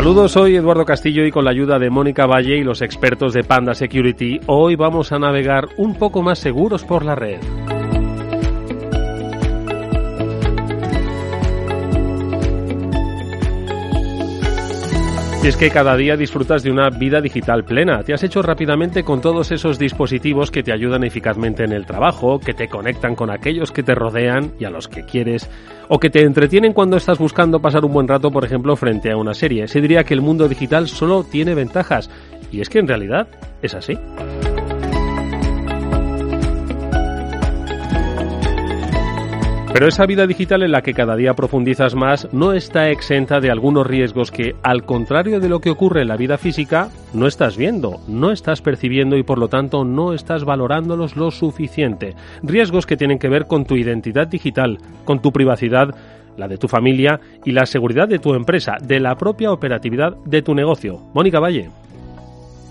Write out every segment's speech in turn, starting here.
Saludos, soy Eduardo Castillo y con la ayuda de Mónica Valle y los expertos de Panda Security, hoy vamos a navegar un poco más seguros por la red. Y es que cada día disfrutas de una vida digital plena. Te has hecho rápidamente con todos esos dispositivos que te ayudan eficazmente en el trabajo, que te conectan con aquellos que te rodean y a los que quieres, o que te entretienen cuando estás buscando pasar un buen rato, por ejemplo, frente a una serie. Se diría que el mundo digital solo tiene ventajas. Y es que en realidad es así. Pero esa vida digital en la que cada día profundizas más no está exenta de algunos riesgos que, al contrario de lo que ocurre en la vida física, no estás viendo, no estás percibiendo y por lo tanto no estás valorándolos lo suficiente. Riesgos que tienen que ver con tu identidad digital, con tu privacidad, la de tu familia y la seguridad de tu empresa, de la propia operatividad de tu negocio. Mónica Valle.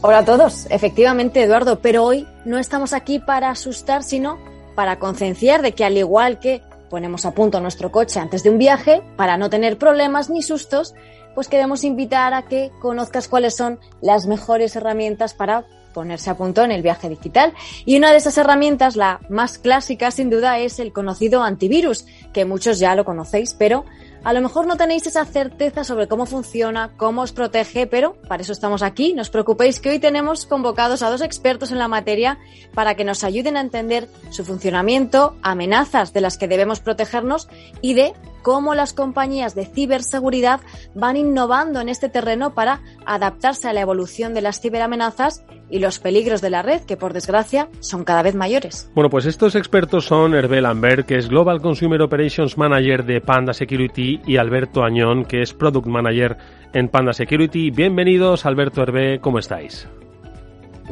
Hola a todos, efectivamente Eduardo, pero hoy no estamos aquí para asustar, sino para concienciar de que al igual que ponemos a punto nuestro coche antes de un viaje para no tener problemas ni sustos, pues queremos invitar a que conozcas cuáles son las mejores herramientas para ponerse a punto en el viaje digital. Y una de esas herramientas, la más clásica sin duda, es el conocido antivirus, que muchos ya lo conocéis, pero a lo mejor no tenéis esa certeza sobre cómo funciona, cómo os protege, pero para eso estamos aquí. No os preocupéis que hoy tenemos convocados a dos expertos en la materia para que nos ayuden a entender su funcionamiento, amenazas de las que debemos protegernos y de cómo las compañías de ciberseguridad van innovando en este terreno para adaptarse a la evolución de las ciberamenazas y los peligros de la red, que por desgracia son cada vez mayores. Bueno, pues estos expertos son Hervé Lambert, que es Global Consumer Operations Manager de Panda Security, y Alberto Añón, que es Product Manager en Panda Security. Bienvenidos, Alberto Hervé, ¿cómo estáis?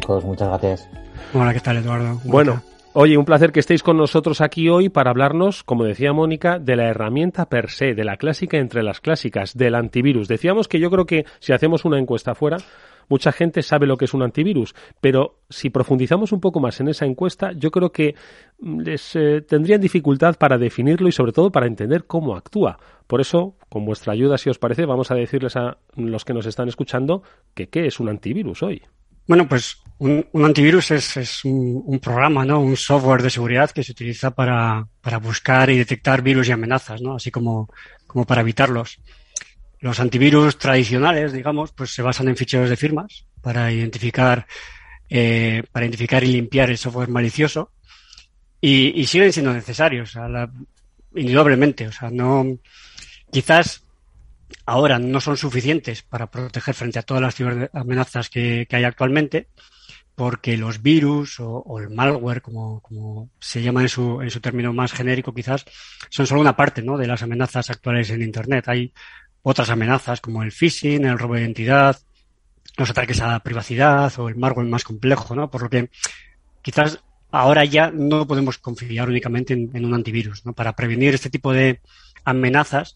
Pues muchas gracias. Hola, ¿qué tal, Eduardo? Bueno, Oye, un placer que estéis con nosotros aquí hoy para hablarnos, como decía Mónica, de la herramienta per se, de la clásica entre las clásicas, del antivirus. Decíamos que yo creo que si hacemos una encuesta fuera, mucha gente sabe lo que es un antivirus, pero si profundizamos un poco más en esa encuesta, yo creo que mm, les eh, tendrían dificultad para definirlo y sobre todo para entender cómo actúa. Por eso, con vuestra ayuda, si os parece, vamos a decirles a los que nos están escuchando que qué es un antivirus hoy. Bueno, pues un, antivirus es, un, programa, ¿no? Un software de seguridad que se utiliza para, buscar y detectar virus y amenazas, ¿no? Así como, como para evitarlos. Los antivirus tradicionales, digamos, pues se basan en ficheros de firmas para identificar, eh, para identificar y limpiar el software malicioso y, siguen siendo necesarios, indudablemente. O sea, no, quizás ahora no son suficientes para proteger frente a todas las ciberamenazas que, que hay actualmente, porque los virus o, el malware, como, se llama en su, en su término más genérico quizás, son solo una parte ¿no? de las amenazas actuales en Internet. Hay otras amenazas como el phishing, el robo de identidad, los ataques a la privacidad o el malware más complejo, ¿no? Por lo que quizás ahora ya no podemos confiar únicamente en, en un antivirus, ¿no? Para prevenir este tipo de amenazas,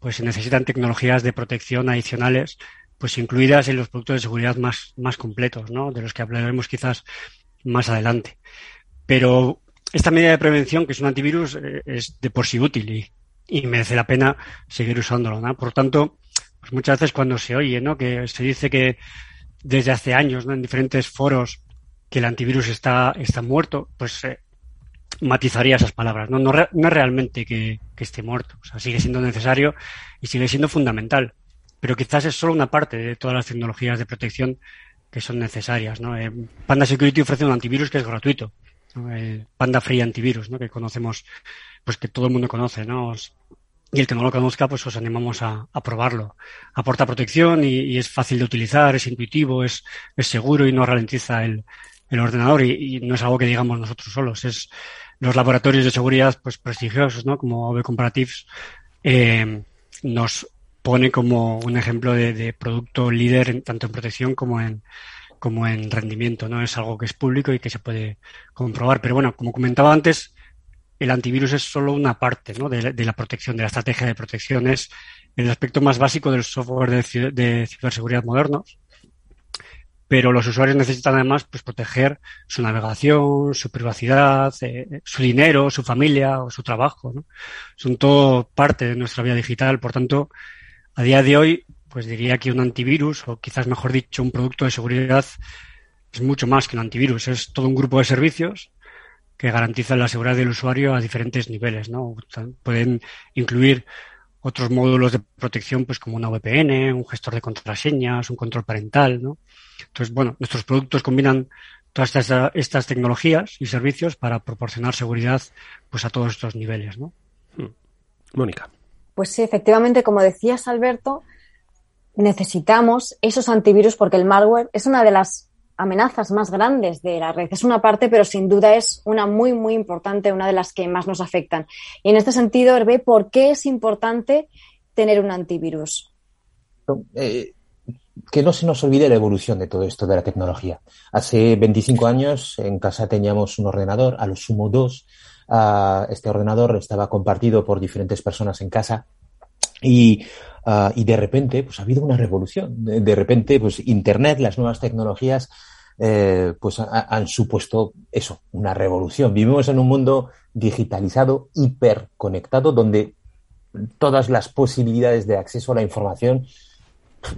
pues se necesitan tecnologías de protección adicionales, pues incluidas en los productos de seguridad más, más completos, ¿no? De los que hablaremos quizás más adelante. Pero esta medida de prevención, que es un antivirus, eh, es de por sí útil y, y merece la pena seguir usándolo, ¿no? Por tanto, pues muchas veces cuando se oye, ¿no? Que se dice que desde hace años, ¿no? En diferentes foros que el antivirus está, está muerto, pues eh, matizaría esas palabras. No, no, no es realmente que, esté muerto. O sea, sigue siendo necesario y sigue siendo fundamental. Pero quizás es solo una parte de todas las tecnologías de protección que son necesarias. Eh, Panda Security ofrece un antivirus que es gratuito. Panda Free Antivirus, ¿no? que conocemos, pues que todo el mundo conoce. ¿no? Y el que no lo conozca, pues os animamos a, probarlo. Aporta protección y, es fácil de utilizar, es intuitivo, es, seguro y no ralentiza el, el ordenador y, no es algo que digamos nosotros solos. Es, los laboratorios de seguridad pues prestigiosos, ¿no? Como OV Comparatives, eh, nos pone como un ejemplo de, producto líder tanto en protección como en como en rendimiento, ¿no? Es algo que es público y que se puede comprobar. Pero bueno, como comentaba antes, el antivirus es solo una parte ¿no? de, la protección, de la estrategia de protección. Es el aspecto más básico del software de, de ciberseguridad modernos pero los usuarios necesitan además pues, proteger su navegación, su privacidad, eh, su dinero, su familia o su trabajo. ¿no? Son todo parte de nuestra vida digital. Por tanto, a día de hoy, pues diría que un antivirus, o quizás mejor dicho, un producto de seguridad, es mucho más que un antivirus. Es todo un grupo de servicios que garantizan la seguridad del usuario a diferentes niveles, ¿no? Pueden incluir otros módulos de protección, pues como una VPN, un gestor de contraseñas, un control parental, ¿no? Entonces, bueno, nuestros productos combinan todas estas, estas tecnologías y servicios para proporcionar seguridad, pues a todos estos niveles, ¿no? Hmm. Mónica. Pues sí, efectivamente, como decías, Alberto, necesitamos esos antivirus porque el malware es una de las amenazas más grandes de la red. Es una parte, pero sin duda es una muy, muy importante, una de las que más nos afectan. Y en este sentido, Hervé, ¿por qué es importante tener un antivirus? Eh, que no se nos olvide la evolución de todo esto de la tecnología. Hace 25 años en casa teníamos un ordenador, a lo sumo dos. Uh, este ordenador estaba compartido por diferentes personas en casa y, uh, y de repente pues ha habido una revolución. De, repente pues Internet, las nuevas tecnologías eh, pues ha, han supuesto eso, una revolución. Vivimos en un mundo digitalizado, hiperconectado, donde todas las posibilidades de acceso a la información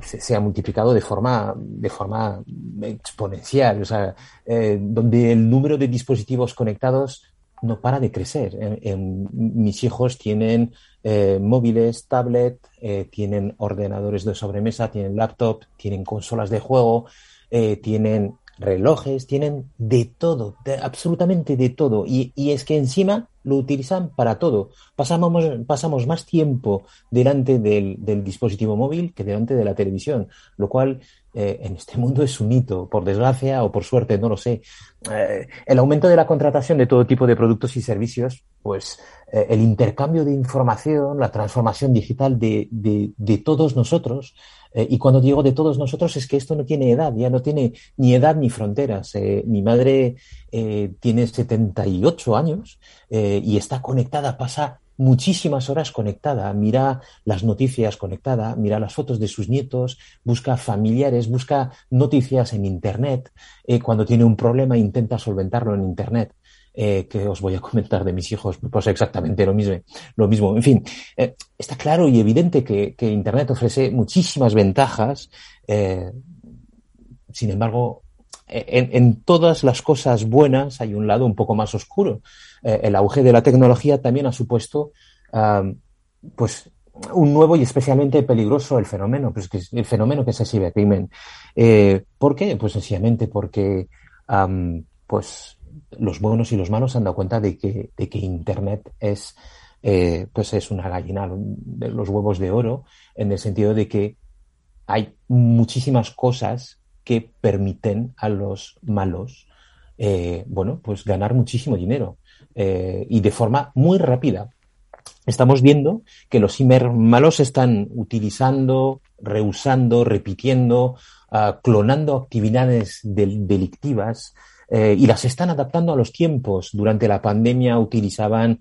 se, se, ha multiplicado de forma, de forma exponencial, o sea, eh, donde el número de dispositivos conectados no para de crecer. En, en, mis hijos tienen eh, móviles, tablet, eh, tienen ordenadores de sobremesa, tienen laptop, tienen consolas de juego, eh, tienen relojes, tienen de todo, de, absolutamente de todo. Y, y, es que encima lo utilizan para todo. Pasamos, más tiempo delante del, del, dispositivo móvil que delante de la televisión, lo cual eh, en este mundo es un hito, por desgracia o por suerte, no lo sé. Eh, el aumento de la contratación de todo tipo de productos y servicios, pues eh, el intercambio de información, la transformación digital de, de, de todos nosotros, y cuando digo de todos nosotros es que esto no tiene edad, ya no tiene ni edad ni fronteras. Mi madre tiene 78 años y está conectada, pasa muchísimas horas conectada, mira las noticias conectada, mira las fotos de sus nietos, busca familiares, busca noticias en Internet. Eh, cuando tiene un problema intenta solventarlo en Internet eh, que os voy a comentar de mis hijos, pues exactamente lo mismo. Lo mismo. En fin, eh, está claro y evidente que, Internet ofrece muchísimas ventajas. Sin embargo, en, todas las cosas buenas hay un lado un poco más oscuro. Eh, el auge de la tecnología también ha supuesto, pues, un nuevo y especialmente peligroso el fenómeno, pues que es el fenómeno que es el cibercrimen. Eh, ¿Por qué? Pues sencillamente porque, pues, los buenos y los malos se han dado cuenta de que, de que Internet es, eh, pues es una gallina de los huevos de oro, en el sentido de que hay muchísimas cosas que permiten a los malos, eh, bueno, pues ganar muchísimo dinero eh, y de forma muy rápida. Estamos viendo que los cibermalos están utilizando, reusando, repitiendo, uh, clonando actividades del delictivas, eh, y las están adaptando a los tiempos. Durante la pandemia utilizaban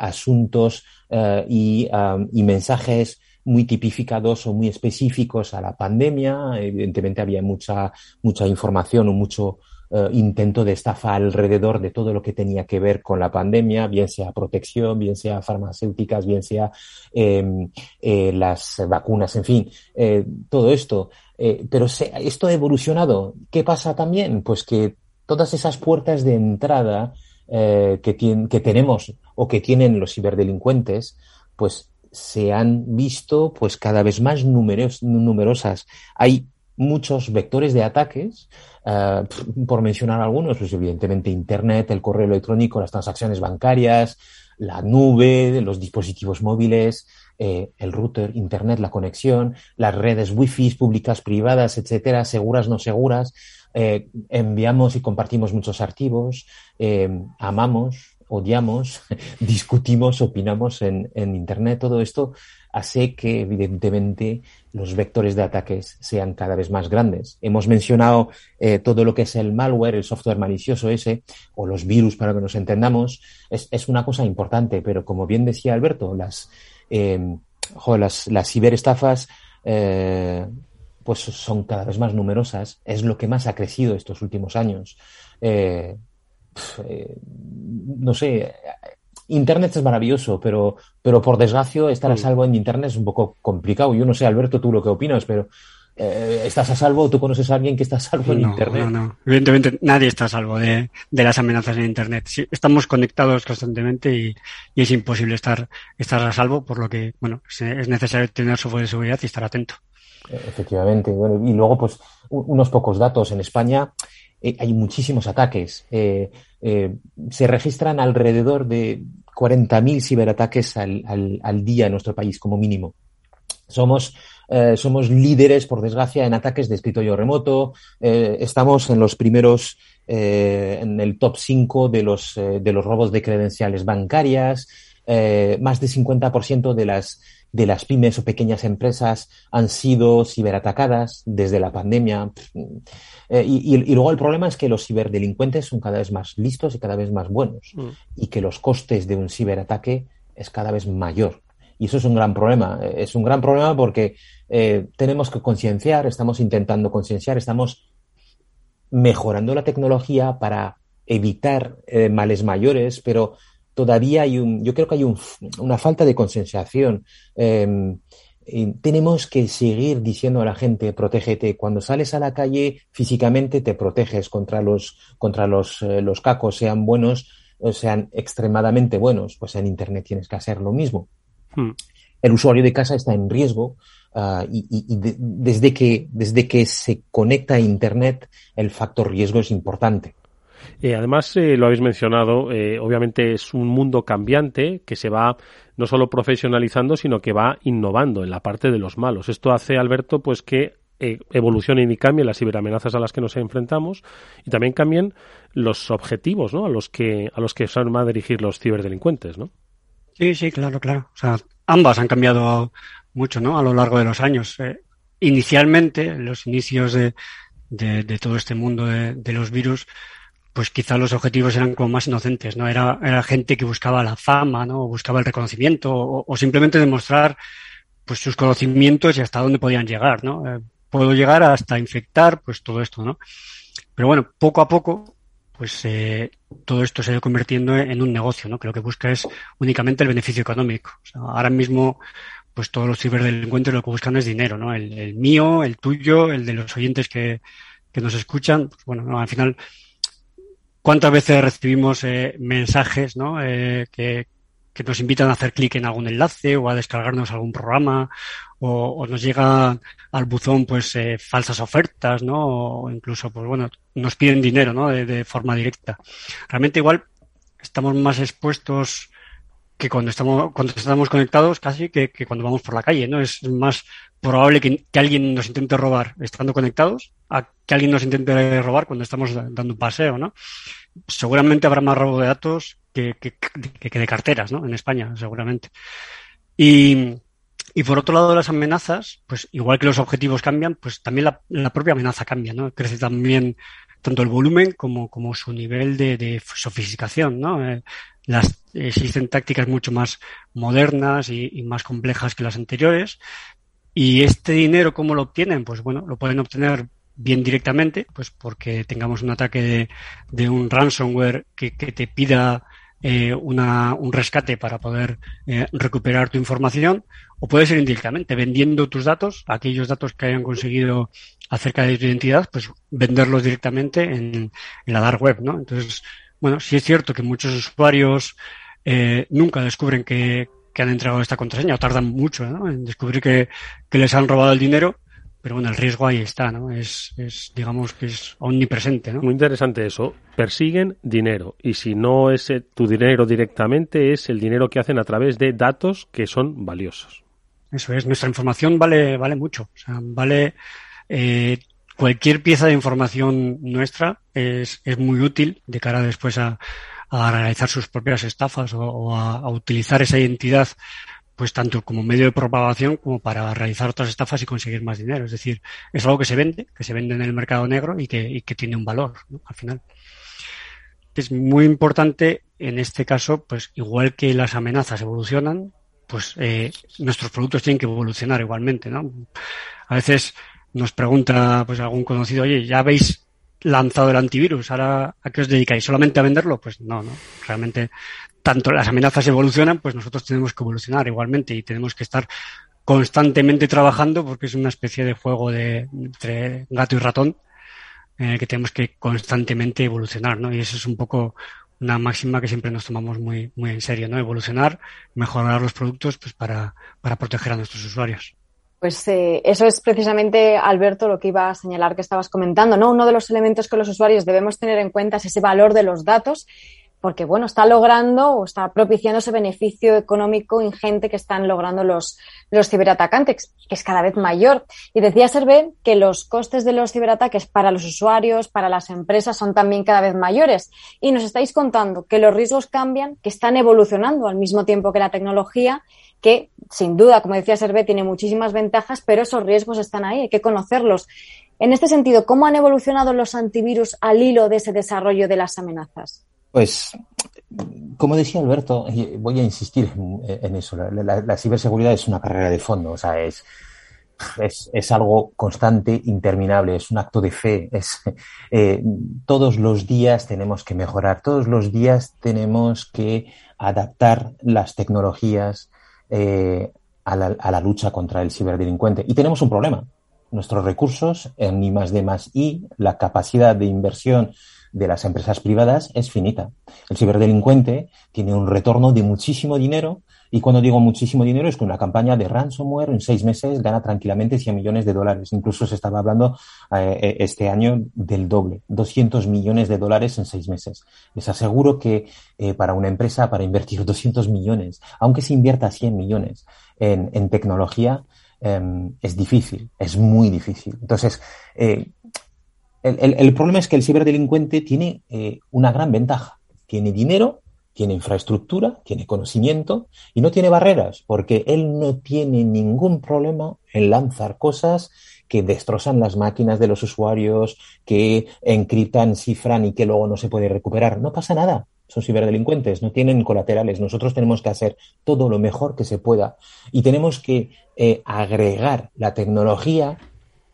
asuntos um, y, mensajes muy tipificados o muy específicos a la pandemia. Evidentemente había mucha, mucha información o mucho uh, intento de estafa alrededor de todo lo que tenía que ver con la pandemia, bien sea protección, bien sea farmacéuticas, bien sea em, eh, las vacunas, en fin, eh, todo esto. Eh, pero se, esto ha evolucionado. ¿Qué pasa también? Pues que todas esas puertas de entrada eh, que, que tenemos o que tienen los ciberdelincuentes, pues se han visto pues cada vez más numeros, numerosas. Hay muchos vectores de ataques, uh, por mencionar algunos, pues evidentemente Internet, el correo electrónico, las transacciones bancarias, la nube, los dispositivos móviles, eh, el router, Internet, la conexión, las redes wifi públicas, privadas, etcétera, seguras, no seguras. Eh, enviamos y compartimos muchos archivos, eh, amamos, odiamos, discutimos, opinamos en, en, Internet. Todo esto hace que, evidentemente, los vectores de ataques sean cada vez más grandes. Hemos mencionado eh, todo lo que es el malware, el software malicioso ese, o los virus, para que nos entendamos. Es, es una cosa importante, pero como bien decía Alberto, las, eh, jo, las, las ciberestafas eh, pues son cada vez más numerosas, es lo que más ha crecido estos últimos años. Eh, no sé, Internet es maravilloso, pero, pero por desgracia estar a Mm. salvo en Internet es un poco complicado. Yo no sé, Alberto, tú lo que opinas, pero eh, ¿estás a salvo? ¿Tú conoces a alguien que está a salvo en No, Internet? no, no. Evidentemente nadie está a salvo de, de las amenazas en Internet. Sí, estamos conectados constantemente y, y es imposible estar, estar a salvo, por lo que, bueno, es necesario tener software de seguridad y estar atento. Efectivamente. Bueno, y luego, pues, unos pocos datos. En España eh, hay muchísimos ataques. Eh, eh, se registran alrededor de 40.000 ciberataques al, al, al día en nuestro país, como mínimo. Somos, somos líderes, por desgracia, en ataques de escritorio remoto. Estamos en los primeros, en el top 5 de los, eh, de los robos de credenciales bancarias. Más de 50% de las, de las pymes o pequeñas empresas han sido ciberatacadas desde la pandemia. Eh, y, luego el problema es que los ciberdelincuentes son cada vez más listos y cada vez más buenos Mm. y que los costes de un ciberataque es cada vez mayor. Y eso es un gran problema. Eh, Es un gran problema porque eh, tenemos que concienciar, estamos intentando concienciar, estamos mejorando la tecnología para evitar eh, males mayores, pero todavía hay un, yo creo que hay un, una falta de concienciación. Eh, y tenemos que seguir diciendo a la gente, protégete. Cuando sales a la calle, físicamente te proteges contra los, contra los, eh, los cacos, sean buenos o sean extremadamente buenos. Pues en Internet tienes que hacer lo mismo. Hmm. El usuario de casa está en riesgo uh, y, y, y de, desde, que, desde que se conecta a Internet, el factor riesgo es importante. Eh, además, eh, lo habéis mencionado, eh, obviamente es un mundo cambiante que se va no solo profesionalizando, sino que va innovando en la parte de los malos. Esto hace, Alberto, pues que eh, evolucionen y cambien las ciberamenazas a las que nos enfrentamos y también cambien los objetivos ¿no? a los que a los que se van a dirigir los ciberdelincuentes, ¿no? Sí, sí, claro, claro. O sea, ambas han cambiado mucho, ¿no? A lo largo de los años. Inicialmente, los inicios de, de, todo este mundo de, los virus, pues quizá los objetivos eran como más inocentes, ¿no? Era, era gente que buscaba la fama, ¿no? O buscaba el reconocimiento o, o, simplemente demostrar pues sus conocimientos y hasta dónde podían llegar, ¿no? Eh, puedo llegar hasta infectar, pues todo esto, ¿no? Pero bueno, poco a poco, pues eh, todo esto se ha ido convirtiendo en un negocio, ¿no? Que lo que busca es únicamente el beneficio económico. Ahora mismo, pues todos los ciberdelincuentes lo que buscan es dinero, ¿no? El, mío, el tuyo, el de los oyentes que, que nos escuchan. Pues bueno, no, al final, ¿cuántas veces recibimos eh, mensajes, ¿no? Eh, que, nos invitan a hacer clic en algún enlace o a descargarnos algún programa o, nos llega al buzón pues eh, falsas ofertas, ¿no? O incluso pues bueno, nos piden dinero, ¿no? De, forma directa. Realmente igual estamos más expuestos que cuando estamos cuando estamos conectados casi que, que cuando vamos por la calle, ¿no? Es más probable que, que, alguien nos intente robar estando conectados a que alguien nos intente robar cuando estamos dando un paseo, ¿no? Seguramente habrá más robo de datos que, que, de carteras, ¿no? En España, seguramente. Y, y por otro lado, las amenazas, pues igual que los objetivos cambian, pues también la, la propia amenaza cambia, ¿no? Crece también tanto el volumen como, como su nivel de, de sofisticación, ¿no? Eh, las, existen tácticas mucho más modernas y, y, más complejas que las anteriores. Y este dinero, ¿cómo lo obtienen? Pues bueno, lo pueden obtener bien directamente, pues porque tengamos un ataque de, de un ransomware que, que te pida eh, una, un rescate para poder eh, recuperar tu información, o puede ser indirectamente, vendiendo tus datos, aquellos datos que hayan conseguido acerca de tu identidad, pues venderlos directamente en, en la dark web, ¿no? Entonces, bueno, sí es cierto que muchos usuarios eh, nunca descubren que, que, han entregado esta contraseña o tardan mucho ¿no? en descubrir que, que les han robado el dinero, pero bueno, el riesgo ahí está, ¿no? Es, es, digamos que es omnipresente, ¿no? Muy interesante eso. Persiguen dinero y si no es tu dinero directamente, es el dinero que hacen a través de datos que son valiosos. Eso es, nuestra información vale, vale mucho. O sea, vale eh, cualquier pieza de información nuestra es, es muy útil de cara después a, a realizar sus propias estafas o, o a, a utilizar esa identidad pues tanto como medio de propagación como para realizar otras estafas y conseguir más dinero. Es decir, es algo que se vende, que se vende en el mercado negro y que, tiene un valor ¿no? al final. Es muy importante en este caso, pues igual que las amenazas evolucionan, pues eh, nuestros productos tienen que evolucionar igualmente, ¿no? A veces nos pregunta pues algún conocido, oye, ya veis lanzado el antivirus, ahora a qué os dedicáis, solamente a venderlo, pues no, no, realmente tanto las amenazas evolucionan, pues nosotros tenemos que evolucionar igualmente y tenemos que estar constantemente trabajando porque es una especie de juego de entre gato y ratón que tenemos que constantemente evolucionar, ¿no? Y eso es un poco una máxima que siempre nos tomamos muy, muy en serio, ¿no? Evolucionar, mejorar los productos, pues para, para proteger a nuestros usuarios. Pues eh, eso es precisamente, Alberto, lo que iba a señalar que estabas comentando, ¿no? Uno de los elementos que los usuarios debemos tener en cuenta es ese valor de los datos porque bueno, está logrando o está propiciando ese beneficio económico ingente que están logrando los, los ciberatacantes, que es cada vez mayor. Y decía Servé que los costes de los ciberataques para los usuarios, para las empresas, son también cada vez mayores. Y nos estáis contando que los riesgos cambian, que están evolucionando al mismo tiempo que la tecnología, que sin duda, como decía Servé, tiene muchísimas ventajas, pero esos riesgos están ahí, hay que conocerlos. En este sentido, ¿cómo han evolucionado los antivirus al hilo de ese desarrollo de las amenazas? Pues, como decía Alberto, voy a insistir en, eso. La, ciberseguridad es una carrera de fondo, o sea, es, es, algo constante, interminable, es un acto de fe. Es, eh, todos los días tenemos que mejorar, todos los días tenemos que adaptar las tecnologías eh, a, la, lucha contra el ciberdelincuente. Y tenemos un problema. Nuestros recursos en I más D más I, la capacidad de inversión de las empresas privadas es finita. El ciberdelincuente tiene un retorno de muchísimo dinero y cuando digo muchísimo dinero es que una campaña de ransomware en seis meses gana tranquilamente 100 millones de dólares. Incluso se estaba hablando eh, eh, este año del doble, 200 millones de dólares en seis meses. Les aseguro que eh, para una empresa, para invertir 200 millones, aunque se invierta 100 millones en, tecnología, em, es difícil, es muy difícil. Entonces, el, problema es que el ciberdelincuente tiene eh, una gran ventaja. Tiene dinero, tiene infraestructura, tiene conocimiento y no tiene barreras, porque él no tiene ningún problema en lanzar cosas que destrozan las máquinas de los usuarios, que encriptan, cifran y que luego no se puede recuperar. No pasa nada. Son ciberdelincuentes, no tienen colaterales. Nosotros tenemos que hacer todo lo mejor que se pueda y tenemos que eh, agregar la tecnología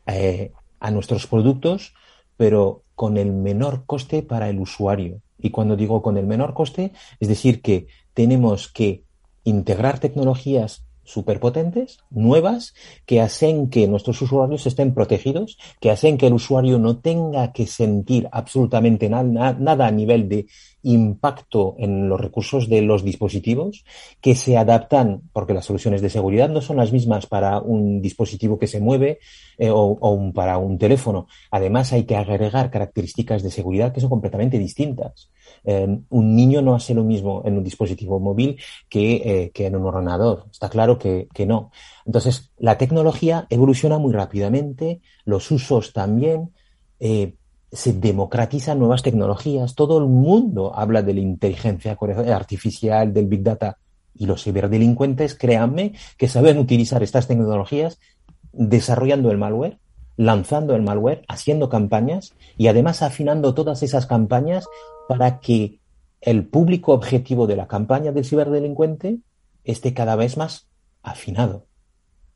eh, a nuestros productos pero con el menor coste para el usuario. Y cuando digo con el menor coste, es decir, que tenemos que integrar tecnologías superpotentes, nuevas, que hacen que nuestros usuarios estén protegidos, que hacen que el usuario no tenga que sentir absolutamente nada a nivel de impacto en los recursos de los dispositivos, que se adaptan, porque las soluciones de seguridad no son las mismas para un dispositivo que se mueve eh, o, para un teléfono. Además, hay que agregar características de seguridad que son completamente distintas. Em, un niño no hace lo mismo en un dispositivo móvil que, eh, en un ordenador. Está claro que, no. Entonces, la tecnología evoluciona muy rápidamente, los usos también. Eh, se democratizan nuevas tecnologías. Todo el mundo habla de la inteligencia artificial, del big data. Y los ciberdelincuentes, créanme, que saben utilizar estas tecnologías desarrollando el malware, lanzando el malware, haciendo campañas y además afinando todas esas campañas para que el público objetivo de la campaña del ciberdelincuente esté cada vez más afinado.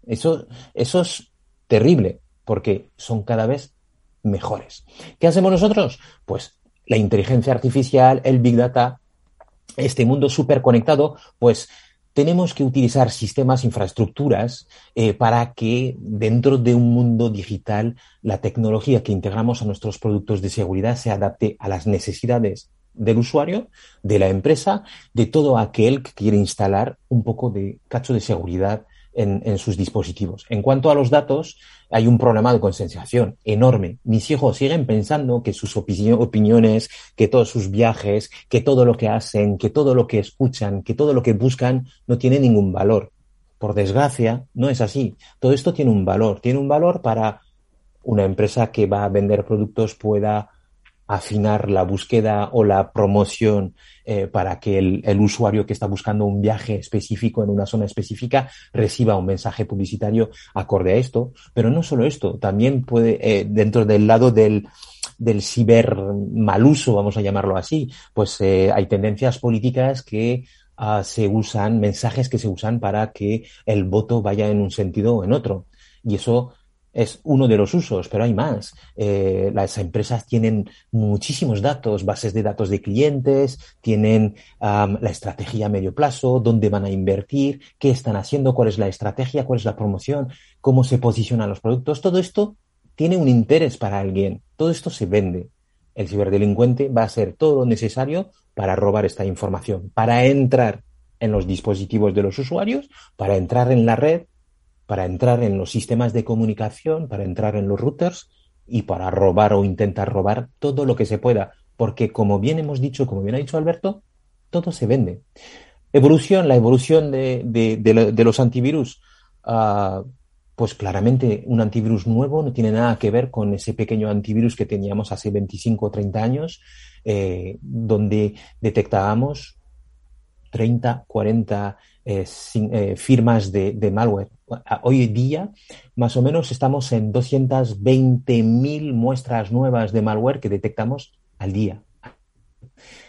Eso, eso es terrible, porque son cada vez mejores. ¿Qué hacemos nosotros? Pues la inteligencia artificial, el big data, este mundo súper conectado, pues tenemos que utilizar sistemas, infraestructuras, eh, para que dentro de un mundo digital la tecnología que integramos a nuestros productos de seguridad se adapte a las necesidades del usuario, de la empresa, de todo aquel que quiere instalar un poco de cacho de seguridad en, sus dispositivos. En cuanto a los datos, hay un problema de concienciación enorme. Mis hijos siguen pensando que sus opiniones, que todos sus viajes, que todo lo que hacen, que todo lo que escuchan, que todo lo que buscan no tiene ningún valor. Por desgracia, no es así. Todo esto tiene un valor. Tiene un valor para una empresa que va a vender productos pueda afinar la búsqueda o la promoción eh, para que el, usuario que está buscando un viaje específico en una zona específica reciba un mensaje publicitario acorde a esto. Pero no solo esto, también puede, eh, dentro del lado del, del ciber maluso, vamos a llamarlo así, pues eh, hay tendencias políticas que ah, se usan, mensajes que se usan para que el voto vaya en un sentido o en otro. Y eso es uno de los usos, pero hay más. Eh, las empresas tienen muchísimos datos, bases de datos de clientes, tienen la estrategia a medio plazo, dónde van a invertir, qué están haciendo, cuál es la estrategia, cuál es la promoción, cómo se posicionan los productos. Todo esto tiene un interés para alguien. Todo esto se vende. El ciberdelincuente va a hacer todo lo necesario para robar esta información, para entrar en los dispositivos de los usuarios, para entrar en la red para entrar en los sistemas de comunicación, para entrar en los routers y para robar o intentar robar todo lo que se pueda. Porque como bien hemos dicho, como bien ha dicho Alberto, todo se vende. Evolución, la evolución de, los antivirus. Ah, pues claramente un antivirus nuevo no tiene nada que ver con ese pequeño antivirus que teníamos hace 25 o 30 años, eh, donde detectábamos 30, 40 eh, eh, firmas de, malware. Hoy día, más o menos, estamos en 220.000 muestras nuevas de malware que detectamos al día.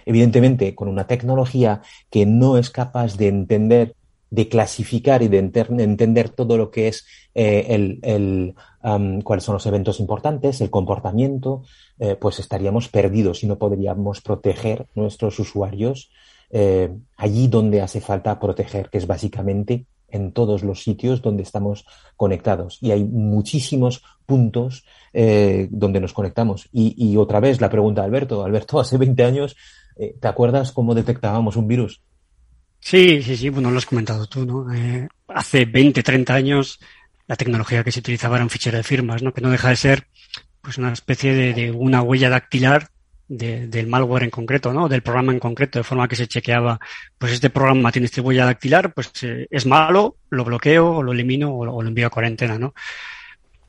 Evidentemente, con una tecnología que no es capaz de entender, de clasificar y de entender todo lo que es eh, el, cuáles son los eventos importantes, el comportamiento, pues estaríamos perdidos y no podríamos proteger nuestros usuarios eh, allí donde hace falta proteger, que es básicamente en todos los sitios donde estamos conectados. Y hay muchísimos puntos eh, donde nos conectamos. Y, otra vez la pregunta Alberto. Alberto, hace 20 años, eh, ¿te acuerdas cómo detectábamos un virus? Sí, sí, sí, bueno, lo has comentado tú, ¿no? hace 20, 30 años la tecnología que se utilizaba era un fichero de firmas, ¿no? Que no deja de ser pues una especie de una huella dactilar del malware en concreto, ¿no? Del programa en concreto, de forma que se chequeaba, pues este programa tiene este huella dactilar, pues eh, es malo, lo bloqueo, o lo elimino, o, lo envío a cuarentena, ¿no?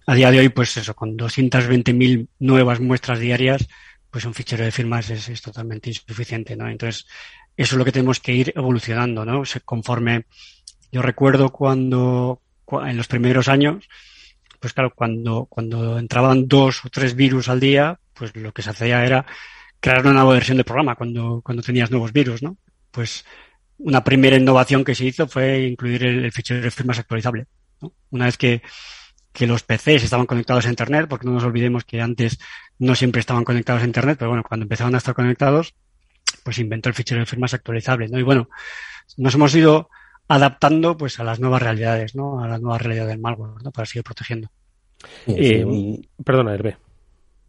A día de hoy, pues eso, con 220.000 nuevas muestras diarias, pues un fichero de firmas es, totalmente insuficiente, ¿no? Entonces, eso es lo que tenemos que ir evolucionando, ¿no? conforme, yo recuerdo cuando, en los primeros años, pues claro, cuando, cuando entraban dos o tres virus al día, pues lo que se hacía era crear una nueva versión del programa cuando, cuando tenías nuevos virus, ¿no? Pues una primera innovación que se hizo fue incluir el, fichero de firmas actualizable. Una vez que, que los PCs estaban conectados a Internet, porque no nos olvidemos que antes no siempre estaban conectados a Internet, pero bueno, cuando empezaron a estar conectados, pues inventó el fichero de firmas actualizable, ¿no? Y bueno, nos hemos ido adaptando pues a las nuevas realidades, ¿no? A la nueva realidad del malware, ¿no? Para seguir protegiendo. Eh, perdona, Hervé.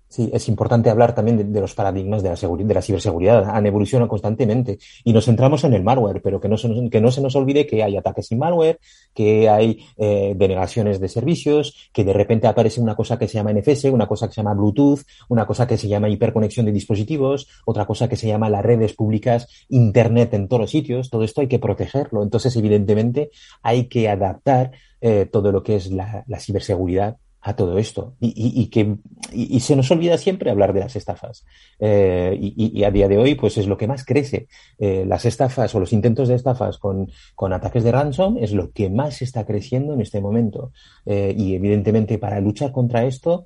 Sí, es importante hablar también de, los paradigmas de la, de la ciberseguridad. Han evolucionado constantemente y nos centramos en el malware, pero que no se nos, olvide que hay ataques sin malware, que hay eh, denegaciones de servicios, que de repente aparece una cosa que se llama NFS, una cosa que se llama Bluetooth, una cosa que se llama hiperconexión de dispositivos, otra cosa que se llama las redes públicas, Internet en todos los sitios. Todo esto hay que protegerlo. Entonces, evidentemente, hay que adaptar eh, todo lo que es la ciberseguridad a todo esto. Y, y, que y, se nos olvida siempre hablar de las estafas. Eh, y, a día de hoy pues es lo que más crece. Eh, las estafas o los intentos de estafas con, con, ataques de ransom es lo que más está creciendo en este momento. Eh, y evidentemente para luchar contra esto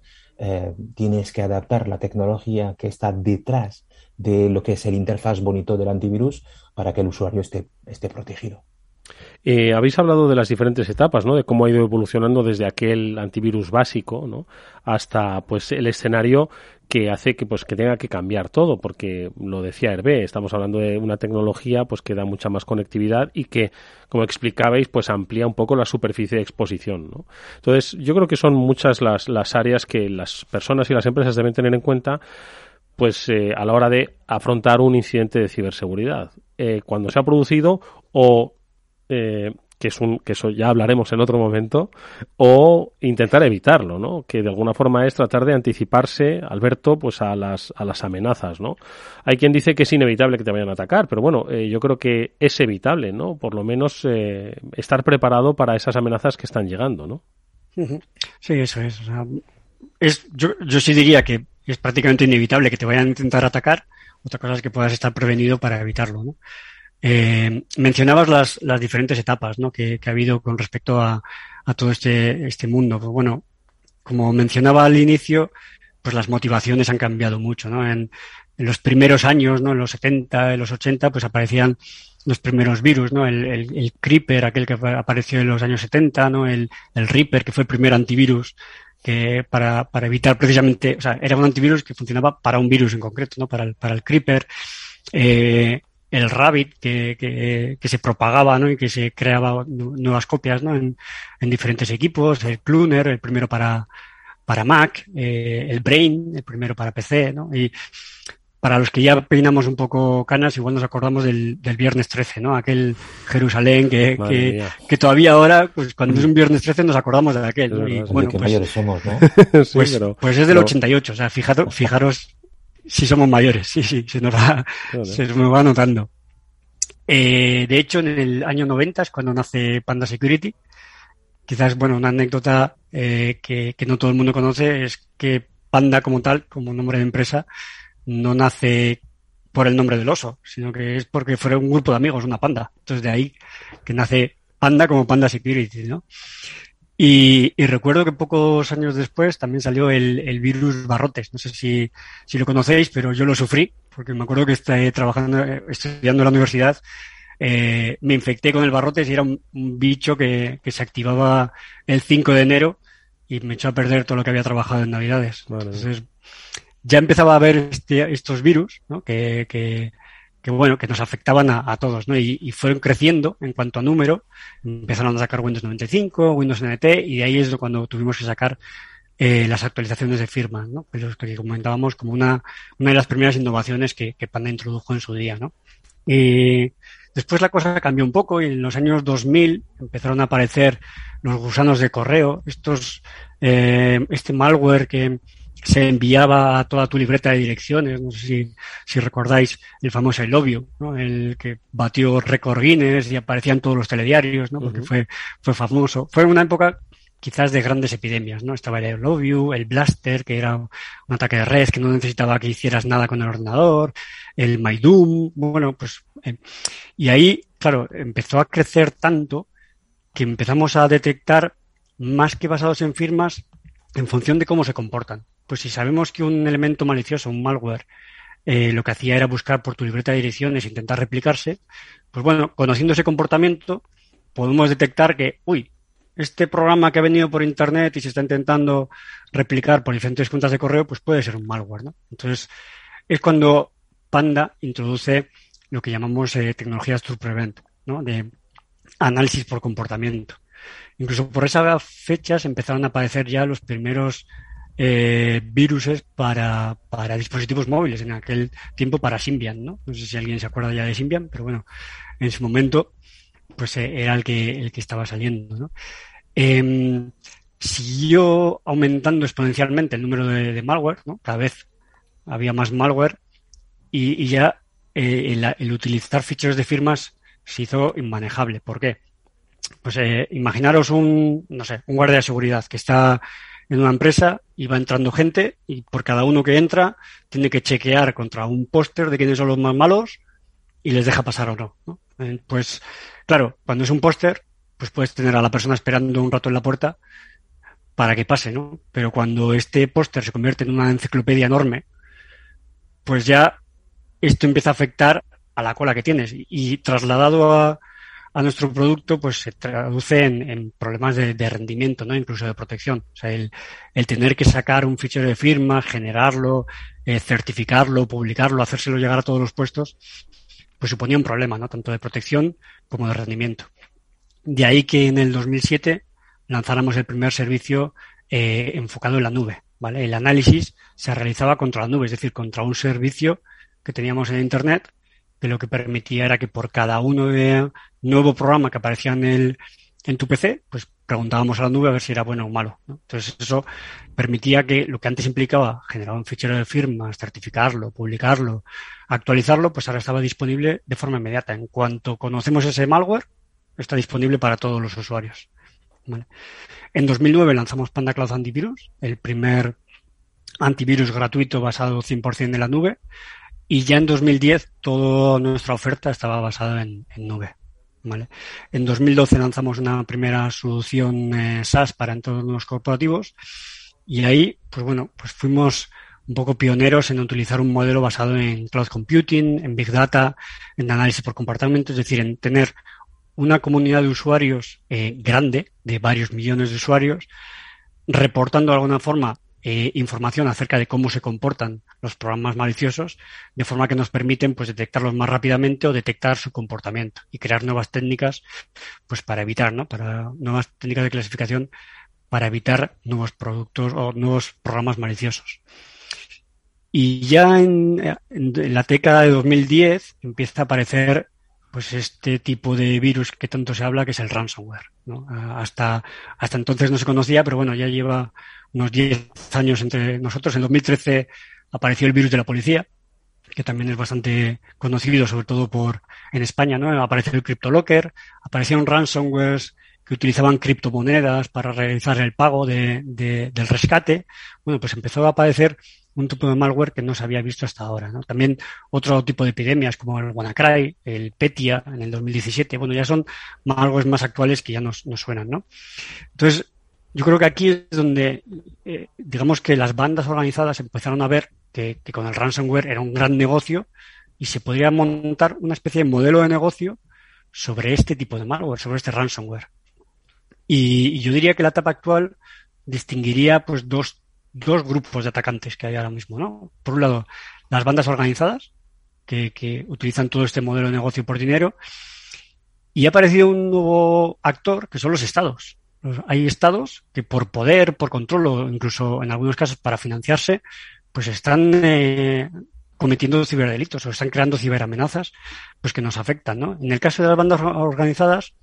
tienes que adaptar la tecnología que está detrás de lo que es el interfaz bonito del antivirus para que el usuario esté, esté protegido. Eh, habéis hablado de las diferentes etapas, ¿no? De cómo ha ido evolucionando desde aquel antivirus básico, ¿no? Hasta, pues, el escenario que hace que, pues, que tenga que cambiar todo, porque lo decía Hervé, estamos hablando de una tecnología, pues, que da mucha más conectividad y que, como explicabais, pues, amplía un poco la superficie de exposición, ¿no? Entonces, yo creo que son muchas las, las áreas que las personas y las empresas deben tener en cuenta pues eh, a la hora de afrontar un incidente de ciberseguridad. Eh, cuando se ha producido o eh, que es un que eso ya hablaremos en otro momento o intentar evitarlo no que de alguna forma es tratar de anticiparse Alberto pues a las a las amenazas no hay quien dice que es inevitable que te vayan a atacar pero bueno eh, yo creo que es evitable no por lo menos eh, estar preparado para esas amenazas que están llegando no sí eso es, es yo, yo sí diría que es prácticamente inevitable que te vayan a intentar atacar. Otra cosa es que puedas estar prevenido para evitarlo eh, mencionabas las, las, diferentes etapas ¿no? que, que, ha habido con respecto a, a todo este, este mundo. Pues bueno, como mencionaba al inicio, pues las motivaciones han cambiado mucho. ¿no? En, en, los primeros años, ¿no? en los 70, en los 80, pues aparecían los primeros virus, ¿no? El, el, el Creeper, aquel que apareció en los años 70, ¿no? El, el Reaper, que fue el primer antivirus que para, para evitar precisamente, o sea, era un antivirus que funcionaba para un virus en concreto, ¿no? Para el, para el Creeper, eh, el Rabbit que, que, que, se propagaba, ¿no? Y que se creaba nuevas copias, ¿no? En, en diferentes equipos, el Cluner, el primero para, para Mac, eh, el Brain, el primero para PC, ¿no? Y para los que ya peinamos un poco canas, igual nos acordamos del, del viernes 13, ¿no? Aquel Jerusalén que, que, que, todavía ahora, pues cuando es un viernes 13 nos acordamos de aquel. ¿no? Y, bueno, pues, mayores somos, ¿no? pues, sí, pero, pues es del 88, o sea, fijaros, fijaros si somos mayores, sí, sí, se nos va, claro. se nos va notando. Eh, de hecho, en el año 90 es cuando nace Panda Security. Quizás, bueno, una anécdota eh, que, que no todo el mundo conoce es que Panda como tal, como nombre de empresa, no nace por el nombre del oso, sino que es porque fue un grupo de amigos, una panda. Entonces de ahí que nace Panda como Panda Security, ¿no? Y, y recuerdo que pocos años después también salió el, el, virus Barrotes. No sé si, si lo conocéis, pero yo lo sufrí, porque me acuerdo que estoy trabajando, estudiando en la universidad, eh, me infecté con el Barrotes y era un, un bicho que, que, se activaba el 5 de enero y me echó a perder todo lo que había trabajado en Navidades. Vale. Entonces, ya empezaba a haber este, estos virus, ¿no? que, que, que, bueno, que nos afectaban a, a todos, ¿no? Y, y, fueron creciendo en cuanto a número. Empezaron a sacar Windows 95, Windows NT, y de ahí es cuando tuvimos que sacar eh, las actualizaciones de firma, ¿no? Pero que comentábamos como una, una de las primeras innovaciones que, que Panda introdujo en su día, ¿no? Y después la cosa cambió un poco y en los años 2000 empezaron a aparecer los gusanos de correo, estos, eh, este malware que, se enviaba a toda tu libreta de direcciones. No sé si, si recordáis el famoso Love You, ¿no? el que batió récord Guinness y aparecía en todos los telediarios, ¿no? porque uh -huh. fue, fue famoso. Fue una época quizás de grandes epidemias, ¿no? Estaba el I Love You, el Blaster, que era un ataque de red que no necesitaba que hicieras nada con el ordenador, el My Doom, bueno, pues, eh, y ahí, claro, empezó a crecer tanto que empezamos a detectar más que basados en firmas en función de cómo se comportan. Pues si sabemos que un elemento malicioso, un malware, eh, lo que hacía era buscar por tu libreta de direcciones e intentar replicarse, pues bueno, conociendo ese comportamiento, podemos detectar que, uy, este programa que ha venido por internet y se está intentando replicar por diferentes cuentas de correo, pues puede ser un malware, ¿no? Entonces, es cuando Panda introduce lo que llamamos eh, tecnologías to prevent, ¿no? De análisis por comportamiento. Incluso por esas fechas empezaron a aparecer ya los primeros eh, viruses para, para, dispositivos móviles, en aquel tiempo para Symbian, ¿no? No sé si alguien se acuerda ya de Symbian, pero bueno, en su momento pues eh, era el que, el que estaba saliendo, ¿no? Eh, siguió aumentando exponencialmente el número de, malware. Cada vez había más malware y, y ya eh, el, el, utilizar ficheros de firmas se hizo inmanejable. ¿Por qué? Pues eh, imaginaros un, no sé, un guardia de seguridad que está en una empresa y va entrando gente y por cada uno que entra tiene que chequear contra un póster de quiénes son los más malos y les deja pasar o no. Eh, pues claro, cuando es un póster, pues puedes tener a la persona esperando un rato en la puerta para que pase, ¿no? Pero cuando este póster se convierte en una enciclopedia enorme, pues ya esto empieza a afectar a la cola que tienes y, y trasladado a, a nuestro producto pues se traduce en, problemas de, rendimiento, ¿no? Incluso de protección. O sea, el, el, tener que sacar un fichero de firma, generarlo, eh, certificarlo, publicarlo, hacérselo llegar a todos los puestos, pues suponía un problema, ¿no? Tanto de protección como de rendimiento. De ahí que en el 2007 lanzáramos el primer servicio eh, enfocado en la nube, ¿vale? El análisis se realizaba contra la nube, es decir, contra un servicio que teníamos en Internet que lo que permitía era que por cada uno de nuevo programa que aparecía en el en tu PC, pues preguntábamos a la nube a ver si era bueno o malo. Entonces eso permitía que lo que antes implicaba generar un fichero de firmas, certificarlo, publicarlo, actualizarlo, pues ahora estaba disponible de forma inmediata. En cuanto conocemos ese malware, está disponible para todos los usuarios. En 2009 lanzamos Panda Cloud Antivirus, el primer antivirus gratuito basado 100% en la nube, y ya en 2010 toda nuestra oferta estaba basada en, en nube. ¿vale? En 2012 lanzamos una primera solución eh, SaaS para entornos corporativos y ahí, pues bueno, pues fuimos un poco pioneros en utilizar un modelo basado en cloud computing, en big data, en análisis por comportamiento, es decir, en tener una comunidad de usuarios eh, grande, de varios millones de usuarios, reportando de alguna forma eh, información acerca de cómo se comportan los programas maliciosos, de forma que nos permiten pues detectarlos más rápidamente o detectar su comportamiento y crear nuevas técnicas pues para evitar, ¿no? Para nuevas técnicas de clasificación para evitar nuevos productos o nuevos programas maliciosos. Y ya en, la década de 2010 empieza a aparecer pues este tipo de virus que tanto se habla, que es el ransomware. ¿no? Hasta, hasta entonces no se conocía, pero bueno, ya lleva unos 10 años entre nosotros. En 2013 apareció el virus de la policía, que también es bastante conocido, sobre todo por en España, ¿no? Apareció el CryptoLocker, aparecieron ransomwares que utilizaban criptomonedas para realizar el pago de, de, del rescate. Bueno, pues empezó a aparecer un tipo de malware que no se había visto hasta ahora. ¿no? También otro tipo de epidemias como el WannaCry, el PETIA en el 2017, bueno, ya son malwares más actuales que ya nos, nos suenan, ¿no? Entonces, yo creo que aquí es donde, eh, digamos que las bandas organizadas empezaron a ver que, con el ransomware era un gran negocio y se podría montar una especie de modelo de negocio sobre este tipo de malware, sobre este ransomware. Y, y yo diría que la etapa actual distinguiría pues dos, dos grupos de atacantes que hay ahora mismo, ¿no? Por un lado, las bandas organizadas, que, que utilizan todo este modelo de negocio por dinero, y ha aparecido un nuevo actor que son los estados hay estados que por poder, por control o incluso en algunos casos para financiarse, pues están eh, cometiendo ciberdelitos o están creando ciberamenazas pues que nos afectan, ¿no? En el caso de las bandas organizadas,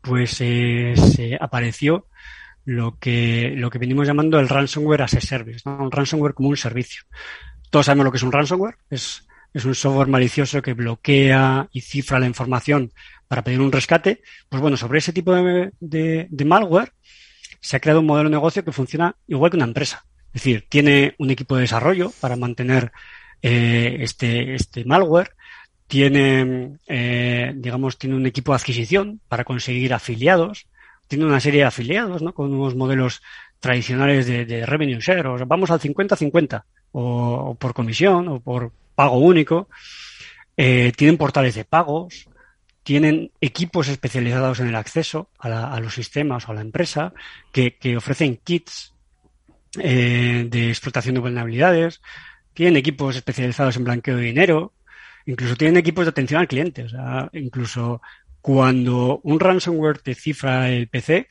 pues eh, se apareció lo que, lo que venimos llamando el ransomware as a service. Un ransomware como un servicio. Todos sabemos lo que es un ransomware, es, es un software malicioso que bloquea y cifra la información para pedir un rescate, pues bueno, sobre ese tipo de, de, malware se ha creado un modelo de negocio que funciona igual que una empresa. Es decir, tiene un equipo de desarrollo para mantener eh, este, este malware, tiene, eh, digamos, tiene un equipo de adquisición para conseguir afiliados, tiene una serie de afiliados, ¿no? Con unos modelos tradicionales de, revenue share, vamos al 50-50, o, o, por comisión, o por pago único. Eh, tienen portales de pagos, tienen equipos especializados en el acceso a, la, a los sistemas o a la empresa que, ofrecen kits eh, de explotación de vulnerabilidades, tienen equipos especializados en blanqueo de dinero, incluso tienen equipos de atención al cliente. O sea, incluso cuando un ransomware te cifra el PC,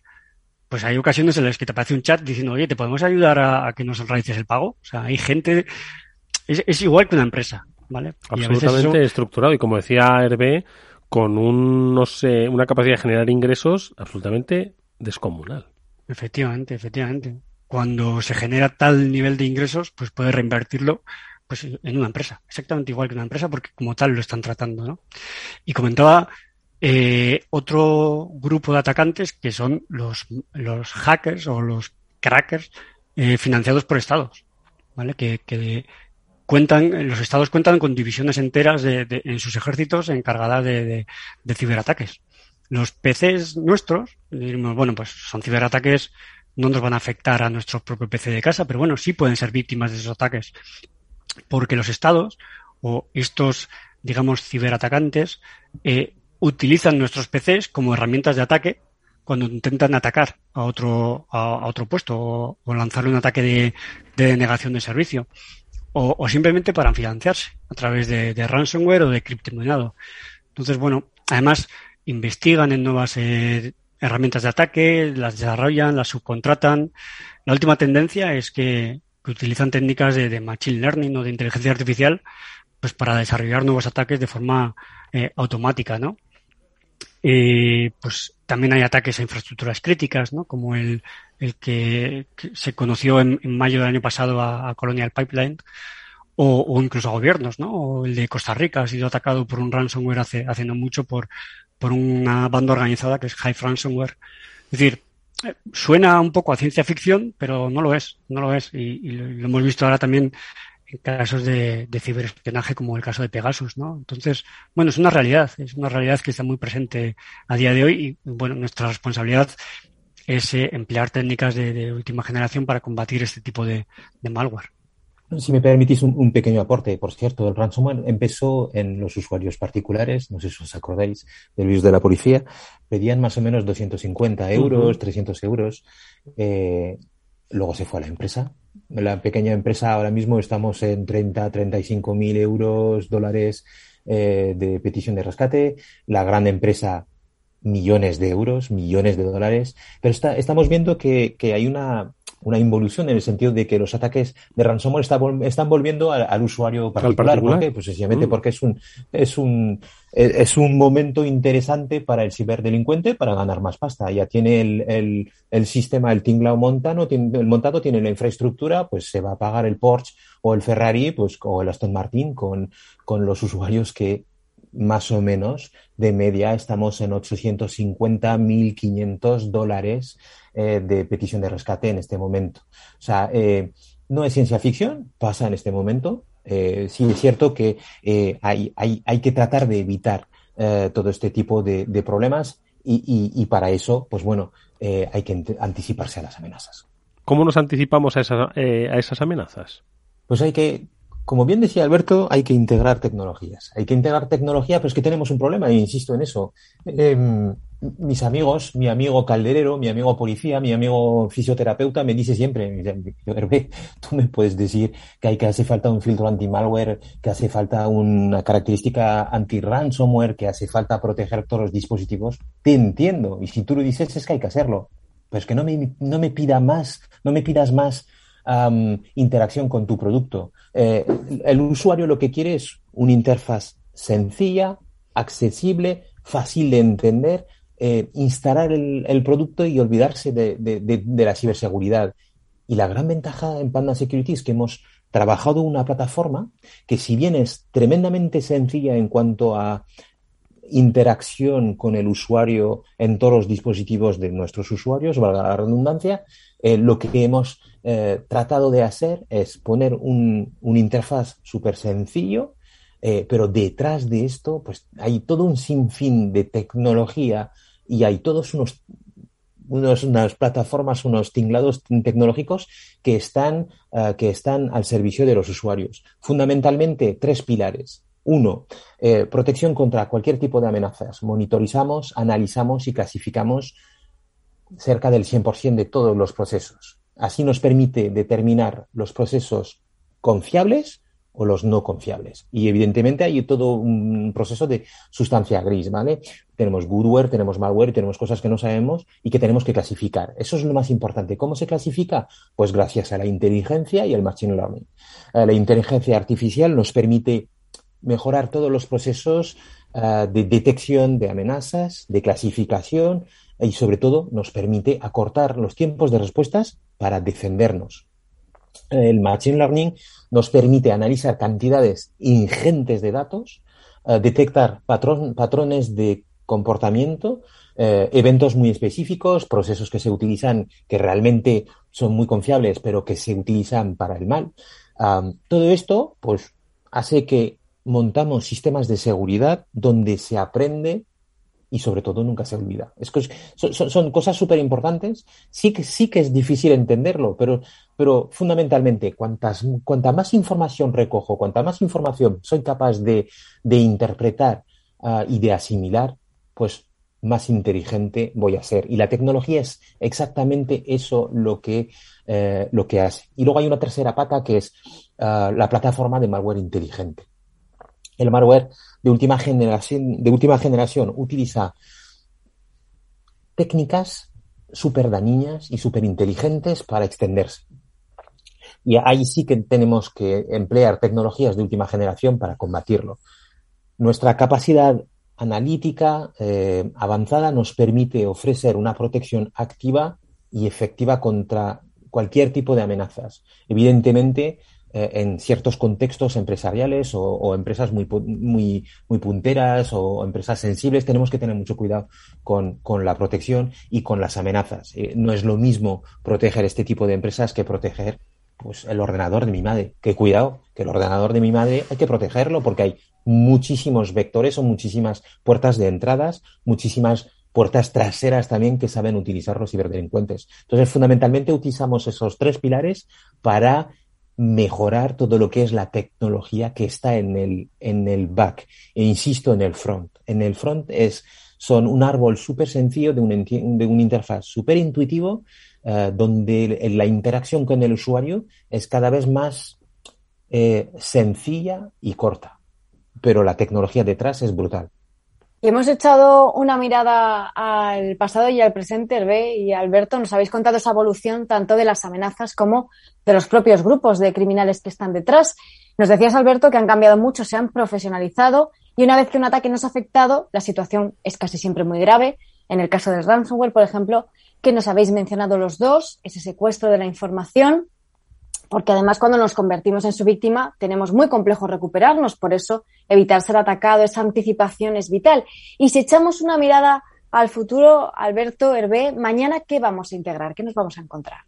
pues hay ocasiones en las que te aparece un chat diciendo, oye, ¿te podemos ayudar a, a que nos realices el pago? O sea, hay gente, es, es igual que una empresa, ¿vale? Absolutamente eso... estructurado y como decía Hervé, con un, no sé, una capacidad de generar ingresos absolutamente descomunal. Efectivamente, efectivamente. Cuando se genera tal nivel de ingresos, pues puede reinvertirlo pues en una empresa, exactamente igual que una empresa, porque como tal lo están tratando, ¿no? Y comentaba eh, otro grupo de atacantes que son los, los hackers o los crackers eh, financiados por estados, ¿vale? Que, que cuentan, los estados cuentan con divisiones enteras de, de, en sus ejércitos encargadas de, de, ciberataques. Los PCs nuestros, bueno, pues son ciberataques, no nos van a afectar a nuestro propio PC de casa, pero bueno, sí pueden ser víctimas de esos ataques. Porque los estados o estos, digamos, ciberatacantes eh, utilizan nuestros PCs como herramientas de ataque cuando intentan atacar a otro, a, otro puesto o, o, lanzarle un ataque de, de negación de servicio o, o simplemente para financiarse a través de, de ransomware o de criptomonado. Entonces, bueno, además investigan en nuevas eh, herramientas de ataque, las desarrollan, las subcontratan. La última tendencia es que, que utilizan técnicas de, de, machine learning o de inteligencia artificial pues para desarrollar nuevos ataques de forma eh, automática, ¿no? Eh, pues también hay ataques a infraestructuras críticas, ¿no? Como el, el que, se conoció en, mayo del año pasado a, a Colonial Pipeline, o, incluso a gobiernos, ¿no? O el de Costa Rica ha sido atacado por un ransomware hace, hace no mucho por, por una banda organizada que es Hive Ransomware. Es decir, suena un poco a ciencia ficción, pero no lo es, no lo es. Y, y lo hemos visto ahora también en casos de, de, ciberespionaje como el caso de Pegasus, ¿no? Entonces, bueno, es una realidad, es una realidad que está muy presente a día de hoy y, bueno, nuestra responsabilidad es eh, emplear técnicas de, de, última generación para combatir este tipo de, de malware. Si me permitís un, un, pequeño aporte, por cierto, el ransomware empezó en los usuarios particulares, no sé si os acordáis del virus de la policía, pedían más o menos 250 euros, uh -huh. 300 euros, eh, luego se fue a la empresa. La pequeña empresa ahora mismo estamos en 30, 35 mil euros, dólares eh, de petición de rescate. La gran empresa millones de euros, millones de dólares, pero está, estamos viendo que, que hay una, una involución en el sentido de que los ataques de ransomware están volviendo al, usuario particular. ¿Por qué? Pues sencillamente mm. porque es un, es un, es un momento interesante para el ciberdelincuente para ganar más pasta. Ya tiene el, el, el sistema, el tinglao montano, tiene, el montado tiene la infraestructura, pues se va a pagar el Porsche o el Ferrari, pues, o el Aston Martin con, con los usuarios que más o menos de media estamos en 850, 1.500 dólares eh, de petición de rescate en este momento. O sea, eh, no es ciencia ficción, pasa en este momento. Eh, sí es cierto que hay, hay, hay, que tratar de evitar todo este tipo de, de problemas y, y, y, para eso, pues bueno, hay que anticiparse a las amenazas. ¿Cómo nos anticipamos a esas, a esas amenazas? Pues hay que como bien decía Alberto, hay que integrar tecnologías. Hay que integrar tecnología, pero es que tenemos un problema, e insisto en eso. Em, mis amigos, mi amigo calderero, mi amigo policía, mi amigo fisioterapeuta me dice siempre, tú me puedes decir que hay que hace falta un filtro anti-malware, que hace falta una característica anti-ransomware, que hace falta proteger todos los dispositivos. Te entiendo. Y si tú lo dices, es que hay que hacerlo. Pero es que no me, no me pida más, no me pidas más interacción con tu producto. Eh, el usuario lo que quiere es una interfaz sencilla, accesible, fácil de entender, eh, instalar el, producto y olvidarse de, la ciberseguridad. Y la gran ventaja en Panda Security es que hemos trabajado una plataforma que si bien es tremendamente sencilla en cuanto a interacción con el usuario en todos los dispositivos de nuestros usuarios, valga la redundancia, eh, lo que hemos eh, tratado de hacer es poner un, interfaz súper sencillo, eh, pero detrás de esto, pues hay todo un sinfín de tecnología y hay todos unos, unas plataformas, unos tinglados tecnológicos que están, que están al servicio de los usuarios. Fundamentalmente, tres pilares. Uno, eh, protección contra cualquier tipo de amenazas. Monitorizamos, analizamos y clasificamos cerca del 100% de todos los procesos. Así nos permite determinar los procesos confiables o los no confiables. Y evidentemente hay todo un proceso de sustancia gris, ¿vale? Tenemos goodware, tenemos malware, tenemos cosas que no sabemos y que tenemos que clasificar. Eso es lo más importante. ¿Cómo se clasifica? Pues gracias a la inteligencia y al machine learning. Eh, la inteligencia artificial nos permite mejorar todos los procesos uh, de detección de amenazas, de clasificación y sobre todo nos permite acortar los tiempos de respuestas para defendernos. El Machine Learning nos permite analizar cantidades ingentes de datos, uh, detectar patrones de comportamiento, eh, eventos muy específicos, procesos que se utilizan que realmente son muy confiables, pero que se utilizan para el mal. Um, todo esto, pues, hace que montamos sistemas de seguridad donde se aprende y sobre todo nunca se olvida. Es que son, son, cosas súper importantes. Sí que, sí que es difícil entenderlo, pero, pero fundamentalmente, cuantas, cuanta más información recojo, cuanta más información soy capaz de, de interpretar uh, y de asimilar, pues más inteligente voy a ser. Y la tecnología es exactamente eso lo que, eh, lo que hace. Y luego hay una tercera pata que es uh, la plataforma de malware inteligente el malware de última generación, utiliza técnicas súper dañinas y súper inteligentes para extenderse. Y ahí sí que tenemos que emplear tecnologías de última generación para combatirlo. Nuestra capacidad analítica eh, avanzada nos permite ofrecer una protección activa y efectiva contra cualquier tipo de amenazas. Evidentemente, en ciertos contextos empresariales o, o, empresas muy, muy, muy punteras o empresas sensibles, tenemos que tener mucho cuidado con, con la protección y con las amenazas. Eh, no es lo mismo proteger este tipo de empresas que proteger pues, el ordenador de mi madre. Que cuidado, que el ordenador de mi madre hay que protegerlo porque hay muchísimos vectores o muchísimas puertas de entradas, muchísimas puertas traseras también que saben utilizar los ciberdelincuentes. Entonces, fundamentalmente utilizamos esos tres pilares para mejorar todo lo que es la tecnología que está en el, en el back. E insisto en el front. En el front es, son un árbol súper sencillo de un, de un interfaz súper intuitivo, eh, donde la interacción con el usuario es cada vez más eh, sencilla y corta. Pero la tecnología detrás es brutal. Y hemos echado una mirada al pasado y al presente, Hervé y Alberto. Nos habéis contado esa evolución tanto de las amenazas como de los propios grupos de criminales que están detrás. Nos decías, Alberto, que han cambiado mucho, se han profesionalizado y una vez que un ataque nos ha afectado, la situación es casi siempre muy grave. En el caso del ransomware, por ejemplo, que nos habéis mencionado los dos, ese secuestro de la información, porque además cuando nos convertimos en su víctima tenemos muy complejo recuperarnos, por eso evitar ser atacado, esa anticipación es vital. Y si echamos una mirada al futuro, Alberto, Hervé, mañana, ¿qué vamos a integrar? ¿Qué nos vamos a encontrar?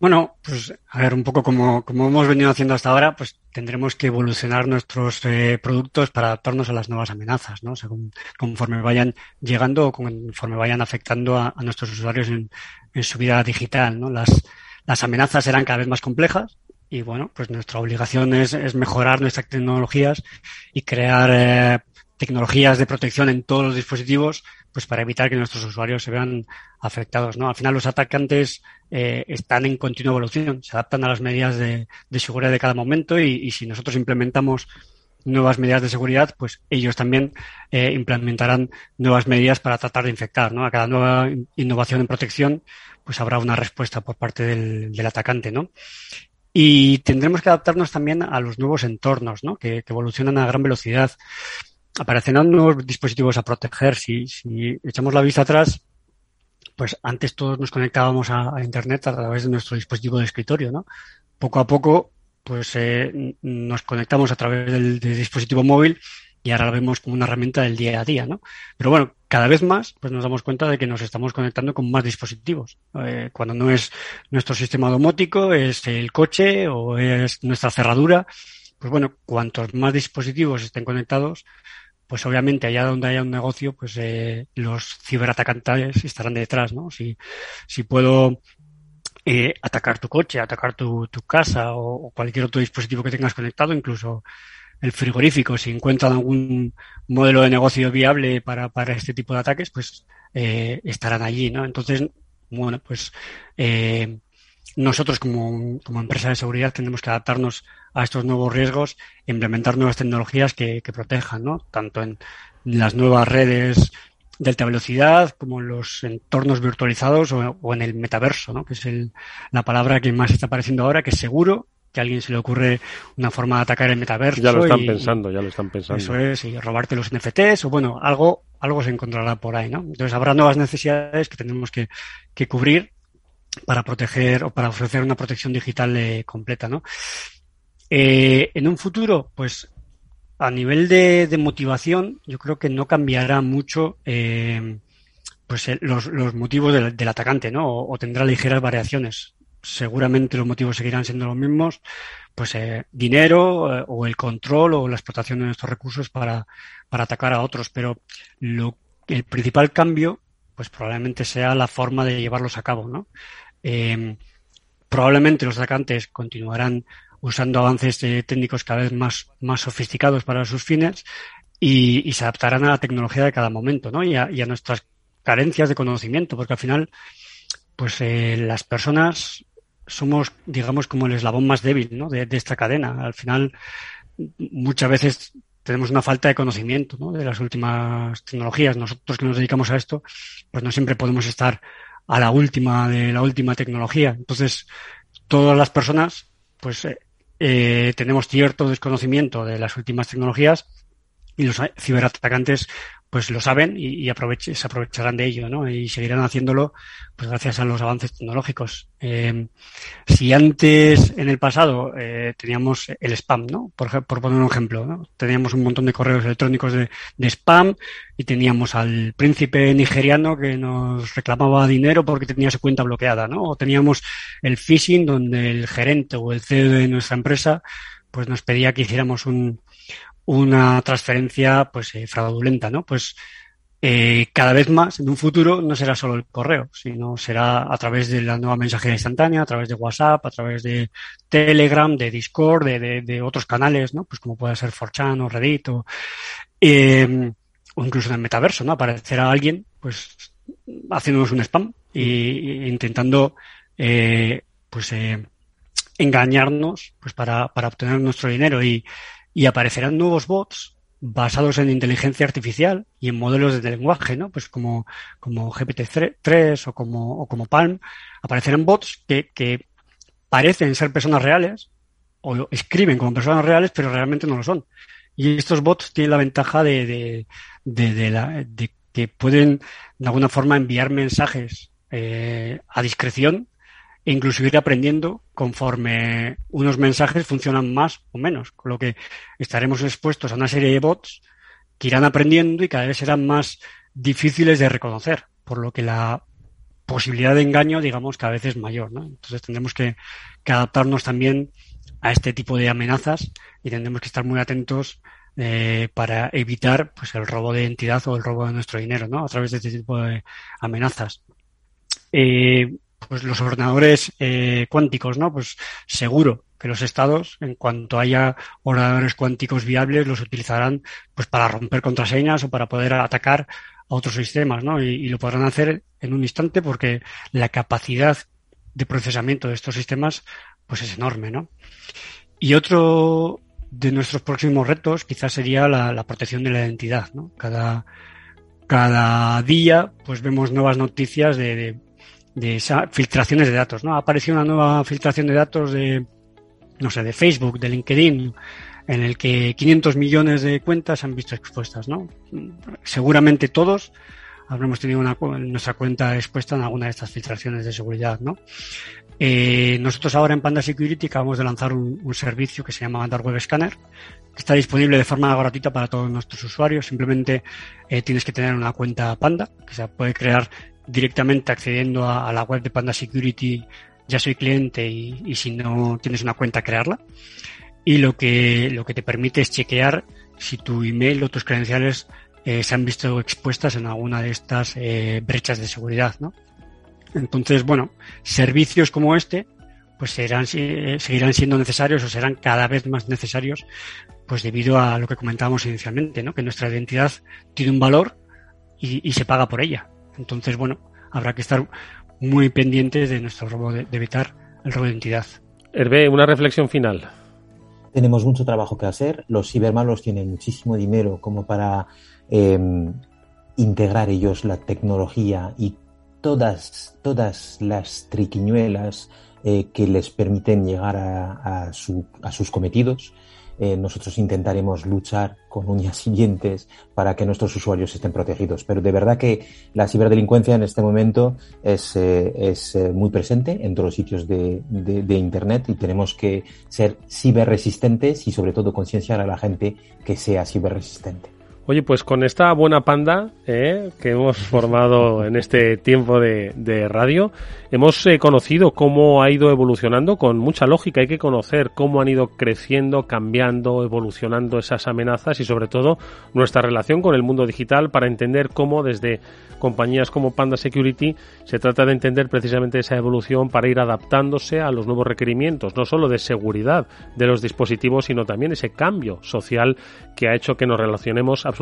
Bueno, pues a ver, un poco como, como hemos venido haciendo hasta ahora, pues tendremos que evolucionar nuestros eh, productos para adaptarnos a las nuevas amenazas, ¿no? O conforme vayan llegando o conforme vayan afectando a, nuestros usuarios en, en, su vida digital, ¿no? Las, las amenazas serán cada vez más complejas y bueno, pues nuestra obligación es, es mejorar nuestras tecnologías y crear eh, tecnologías de protección en todos los dispositivos pues para evitar que nuestros usuarios se vean afectados, ¿no? Al final los atacantes eh, están en continua evolución, se adaptan a las medidas de, seguridad de cada momento y, si nosotros implementamos nuevas medidas de seguridad, pues ellos también eh, implementarán nuevas medidas para tratar de infectar, ¿no? A cada nueva innovación en protección, pues habrá una respuesta por parte del, del atacante, ¿no? Y tendremos que adaptarnos también a los nuevos entornos, ¿no? Que, evolucionan a gran velocidad aparecerán nuevos dispositivos a proteger. Si, si echamos la vista atrás, pues antes todos nos conectábamos a, Internet a través de nuestro dispositivo de escritorio, ¿no? Poco a poco, pues eh, nos conectamos a través del, dispositivo móvil y ahora lo vemos como una herramienta del día a día, ¿no? Pero bueno, cada vez más, pues nos damos cuenta de que nos estamos conectando con más dispositivos. Eh, cuando no es nuestro sistema domótico, es el coche o es nuestra cerradura, pues bueno, cuantos más dispositivos estén conectados, pues obviamente allá donde haya un negocio, pues eh, los ciberatacantes estarán detrás, ¿no? Si, si puedo eh, atacar tu coche, atacar tu, tu casa o, cualquier otro dispositivo que tengas conectado, incluso el frigorífico, si encuentran algún modelo de negocio viable para, para este tipo de ataques, pues eh, estarán allí, ¿no? Entonces, bueno, pues eh, nosotros como, como, empresa de seguridad tenemos que adaptarnos a estos nuevos riesgos e implementar nuevas tecnologías que, que protejan, ¿no? Tanto en las nuevas redes de alta velocidad como en los entornos virtualizados o, o en el metaverso, ¿no? Que es el, la palabra que más está apareciendo ahora, que seguro que a alguien se le ocurre una forma de atacar el metaverso. Ya lo están pensando, ya lo están pensando. Eso es, y robarte los NFTs o bueno, algo, algo se encontrará por ahí, ¿no? Entonces habrá nuevas necesidades que tendremos que, que cubrir para proteger o para ofrecer una protección digital eh, completa, ¿no? Eh, en un futuro, pues a nivel de, de, motivación, yo creo que no cambiará mucho eh, pues los, los, motivos del, del, atacante, ¿no? O, o, tendrá ligeras variaciones. Seguramente los motivos seguirán siendo los mismos, pues eh, dinero eh, o el control o la explotación de nuestros recursos para, para atacar a otros, pero lo, el principal cambio pues probablemente sea la forma de llevarlos a cabo, ¿no? Eh, probablemente los atacantes continuarán usando avances eh, técnicos cada vez más, más sofisticados para sus fines y, se adaptarán a la tecnología de cada momento, ¿no? Y a, nuestras carencias de conocimiento, porque al final, pues las personas somos, digamos, como el eslabón más débil. De, esta cadena. Al final, muchas veces tenemos una falta de conocimiento ¿no? de las últimas tecnologías. Nosotros que nos dedicamos a esto, pues no siempre podemos estar a la última de la última tecnología. Entonces, todas las personas, pues eh, eh tenemos cierto desconocimiento de las últimas tecnologías y los ciberatacantes pues lo saben y, y se aprovecharán de ello, ¿no? Y seguirán haciéndolo, pues gracias a los avances tecnológicos. Eh, si antes, en el pasado, eh, teníamos el spam, ¿no? Por, por, poner un ejemplo, ¿no? Teníamos un montón de correos electrónicos de, de, spam y teníamos al príncipe nigeriano que nos reclamaba dinero porque tenía su cuenta bloqueada, ¿no? O teníamos el phishing donde el gerente o el CEO de nuestra empresa pues nos pedía que hiciéramos un, una transferencia pues eh, fraudulenta, ¿no? Pues eh, cada vez más en un futuro no será solo el correo, sino será a través de la nueva mensajería instantánea, a través de WhatsApp, a través de Telegram, de Discord, de, de, otros canales, ¿no? Pues como puede ser 4chan o Reddit o, eh, o incluso en el metaverso, ¿no? Aparecerá alguien, pues, haciéndonos un spam e, intentando, eh, pues, eh, engañarnos, pues, para, para obtener nuestro dinero y, y aparecerán nuevos bots basados en inteligencia artificial y en modelos de lenguaje, ¿no? Pues como, como GPT-3 o como, o como Palm, aparecerán bots que, que parecen ser personas reales o escriben como personas reales, pero realmente no lo son. Y estos bots tienen la ventaja de, de, de, la, de que pueden de alguna forma enviar mensajes eh, a discreción incluso ir aprendiendo conforme unos mensajes funcionan más o menos, con lo que estaremos expuestos a una serie de bots que irán aprendiendo y cada vez serán más difíciles de reconocer, por lo que la posibilidad de engaño, digamos, cada vez es mayor, ¿no? Entonces tendremos que, que adaptarnos también a este tipo de amenazas y tendremos que estar muy atentos eh, para evitar pues el robo de identidad o el robo de nuestro dinero, ¿no? A través de este tipo de amenazas. Eh, pues los ordenadores eh, cuánticos, ¿no? Pues seguro que los estados, en cuanto haya ordenadores cuánticos viables, los utilizarán pues para romper contraseñas o para poder atacar a otros sistemas, ¿no? Y, lo podrán hacer en un instante porque la capacidad de procesamiento de estos sistemas pues es enorme, ¿no? Y otro de nuestros próximos retos quizás sería la, protección de la identidad, ¿no? Cada, cada día pues vemos nuevas noticias de de esas filtraciones de datos, ¿no? Ha aparecido una nueva filtración de datos de, no sé, de Facebook, de LinkedIn, en el que 500 millones de cuentas han visto expuestas, ¿no? Seguramente todos habremos tenido una, nuestra cuenta expuesta en alguna de estas filtraciones de seguridad, ¿no? Eh, nosotros ahora en Panda Security acabamos de lanzar un, servicio que se llama Dark Web Scanner, que está disponible de forma gratuita para todos nuestros usuarios. Simplemente eh, tienes que tener una cuenta Panda, que se puede crear directamente accediendo a, la web de Panda Security, ya soy cliente y, si no tienes una cuenta, crearla. Y lo que, lo que te permite es chequear si tu email o tus credenciales eh, se han visto expuestas en alguna de estas eh, brechas de seguridad, ¿no? Entonces, bueno, servicios como este, pues serán, eh, seguirán siendo necesarios o serán cada vez más necesarios, pues debido a lo que comentábamos inicialmente, ¿no? Que nuestra identidad tiene un valor y, y se paga por ella. Entonces, bueno, habrá que estar muy pendientes de nuestro robo, de, evitar el robo de identidad. Hervé, una reflexión final. Tenemos mucho trabajo que hacer. Los cibermalos tienen muchísimo dinero como para em, integrar ellos la tecnología y todas, todas las triquiñuelas eh, que les permiten llegar a sus cometidos. Eh, nosotros intentaremos luchar con uñas y dientes para que nuestros usuarios estén protegidos. Pero de verdad que la ciberdelincuencia en este momento es, eh, es eh, muy presente en todos los sitios de, de, Internet y tenemos que ser ciberresistentes y sobre todo concienciar a la gente que sea ciberresistente. Oye, pues con esta buena panda eh, que hemos formado en este tiempo de, radio, hemos eh, conocido cómo ha ido evolucionando con mucha lógica. Hay que conocer cómo han ido creciendo, cambiando, evolucionando esas amenazas y sobre todo nuestra relación con el mundo digital para entender cómo desde compañías como Panda Security se trata de entender precisamente esa evolución para ir adaptándose a los nuevos requerimientos, no solo de seguridad de los dispositivos, sino también ese cambio social que ha hecho que nos relacionemos absolutamente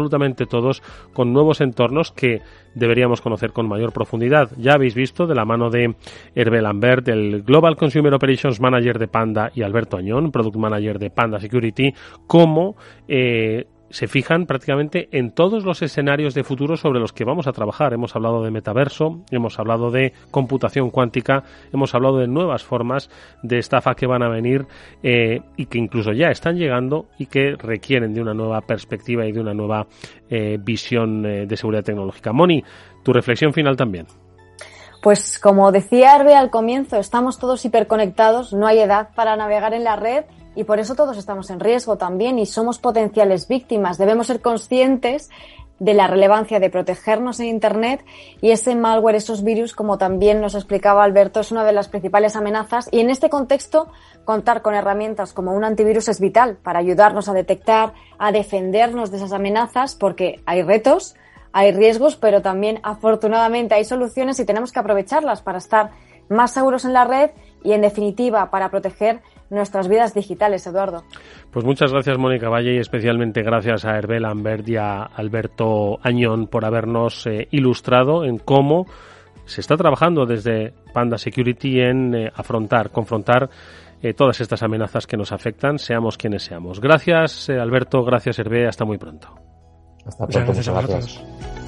todos con nuevos entornos que deberíamos conocer con mayor profundidad. Ya habéis visto de la mano de Hervé Lambert, el Global Consumer Operations Manager de Panda, y Alberto Añón, Product Manager de Panda Security, cómo eh, se fijan prácticamente en todos los escenarios de futuro sobre los que vamos a trabajar. Hemos hablado de metaverso, hemos hablado de computación cuántica, hemos hablado de nuevas formas de estafa que van a venir eh, y que incluso ya están llegando y que requieren de una nueva perspectiva y de una nueva eh, visión eh, de seguridad tecnológica. Moni, tu reflexión final también. Pues como decía Herbe al comienzo, estamos todos hiperconectados, no hay edad para navegar en la red y por eso todos estamos en riesgo también y somos potenciales víctimas. Debemos ser conscientes de la relevancia de protegernos en Internet y ese malware, esos virus, como también nos explicaba Alberto, es una de las principales amenazas y en este contexto contar con herramientas como un antivirus es vital para ayudarnos a detectar, a defendernos de esas amenazas porque hay retos, hay riesgos, pero también afortunadamente hay soluciones y tenemos que aprovecharlas para estar más seguros en la red y en definitiva para proteger nuestras vidas digitales, Eduardo. Pues muchas gracias, Mónica Valle, y especialmente gracias a Herbel Ambert y a Alberto Añón por habernos eh, ilustrado en cómo se está trabajando desde Panda Security en eh, afrontar, confrontar eh, todas estas amenazas que nos afectan, seamos quienes seamos. Gracias, Alberto, gracias, Hervé, hasta muy pronto. Hasta pronto, muchas gracias.